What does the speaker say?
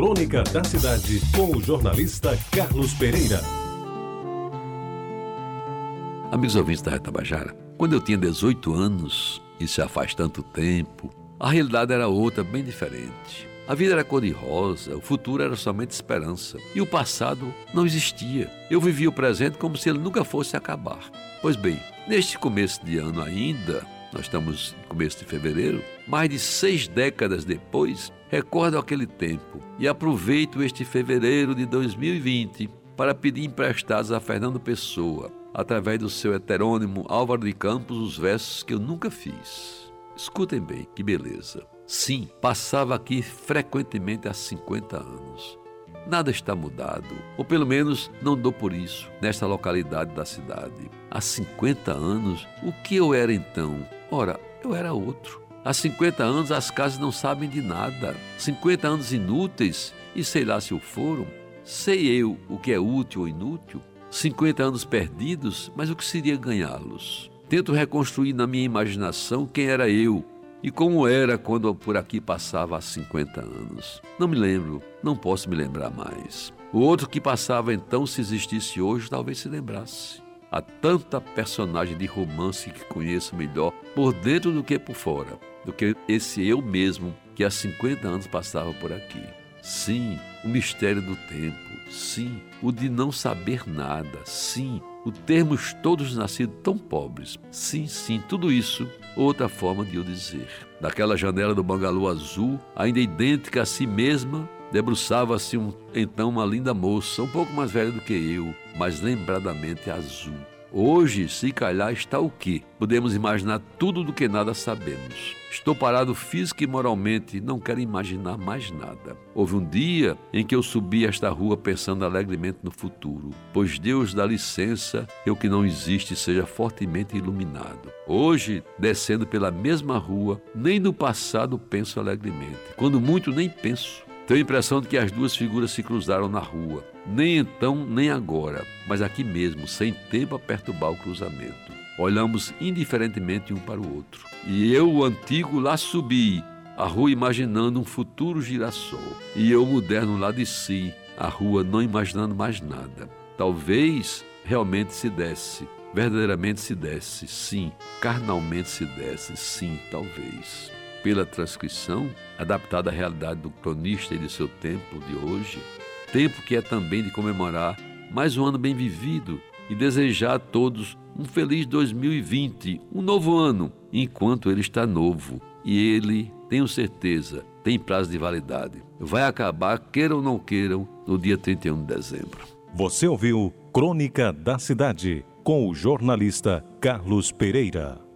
Crônica da Cidade, com o jornalista Carlos Pereira. Amigos ouvintes da Retabajara, quando eu tinha 18 anos, isso já faz tanto tempo, a realidade era outra, bem diferente. A vida era cor-de-rosa, o futuro era somente esperança e o passado não existia. Eu vivia o presente como se ele nunca fosse acabar. Pois bem, neste começo de ano ainda, nós estamos no começo de fevereiro, mais de seis décadas depois, recordo aquele tempo e aproveito este fevereiro de 2020 para pedir emprestados a Fernando Pessoa, através do seu heterônimo Álvaro de Campos, os versos que eu nunca fiz. Escutem bem, que beleza. Sim, passava aqui frequentemente há 50 anos. Nada está mudado, ou pelo menos não dou por isso, nesta localidade da cidade. Há 50 anos, o que eu era então? Ora, eu era outro. Há 50 anos as casas não sabem de nada. 50 anos inúteis, e sei lá se o foram. Sei eu o que é útil ou inútil. 50 anos perdidos, mas o que seria ganhá-los? Tento reconstruir na minha imaginação quem era eu e como era quando por aqui passava há 50 anos. Não me lembro, não posso me lembrar mais. O outro que passava então, se existisse hoje, talvez se lembrasse. Há tanta personagem de romance que conheço melhor por dentro do que por fora, do que esse eu mesmo que há 50 anos passava por aqui. Sim, o mistério do tempo. Sim, o de não saber nada. Sim, o termos todos nascidos tão pobres. Sim, sim, tudo isso, outra forma de eu dizer. Daquela janela do bangalô azul, ainda idêntica a si mesma, debruçava-se um, então uma linda moça, um pouco mais velha do que eu, mas lembradamente azul. Hoje, se calhar, está o quê? Podemos imaginar tudo do que nada sabemos. Estou parado física e moralmente, não quero imaginar mais nada. Houve um dia em que eu subi esta rua pensando alegremente no futuro, pois Deus dá licença eu que não existe seja fortemente iluminado. Hoje, descendo pela mesma rua, nem no passado penso alegremente. Quando muito, nem penso. Tenho a impressão de que as duas figuras se cruzaram na rua. Nem então, nem agora, mas aqui mesmo, sem tempo a perturbar o cruzamento. Olhamos indiferentemente um para o outro. E eu, o antigo, lá subi, a rua imaginando um futuro girassol. E eu, moderno, lá de si, a rua não imaginando mais nada. Talvez realmente se desse, verdadeiramente se desse, sim, carnalmente se desse, sim, talvez pela transcrição, adaptada à realidade do cronista e de seu tempo de hoje, tempo que é também de comemorar mais um ano bem vivido e desejar a todos um feliz 2020, um novo ano, enquanto ele está novo. E ele, tenho certeza, tem prazo de validade. Vai acabar, queiram ou não queiram, no dia 31 de dezembro. Você ouviu Crônica da Cidade, com o jornalista Carlos Pereira.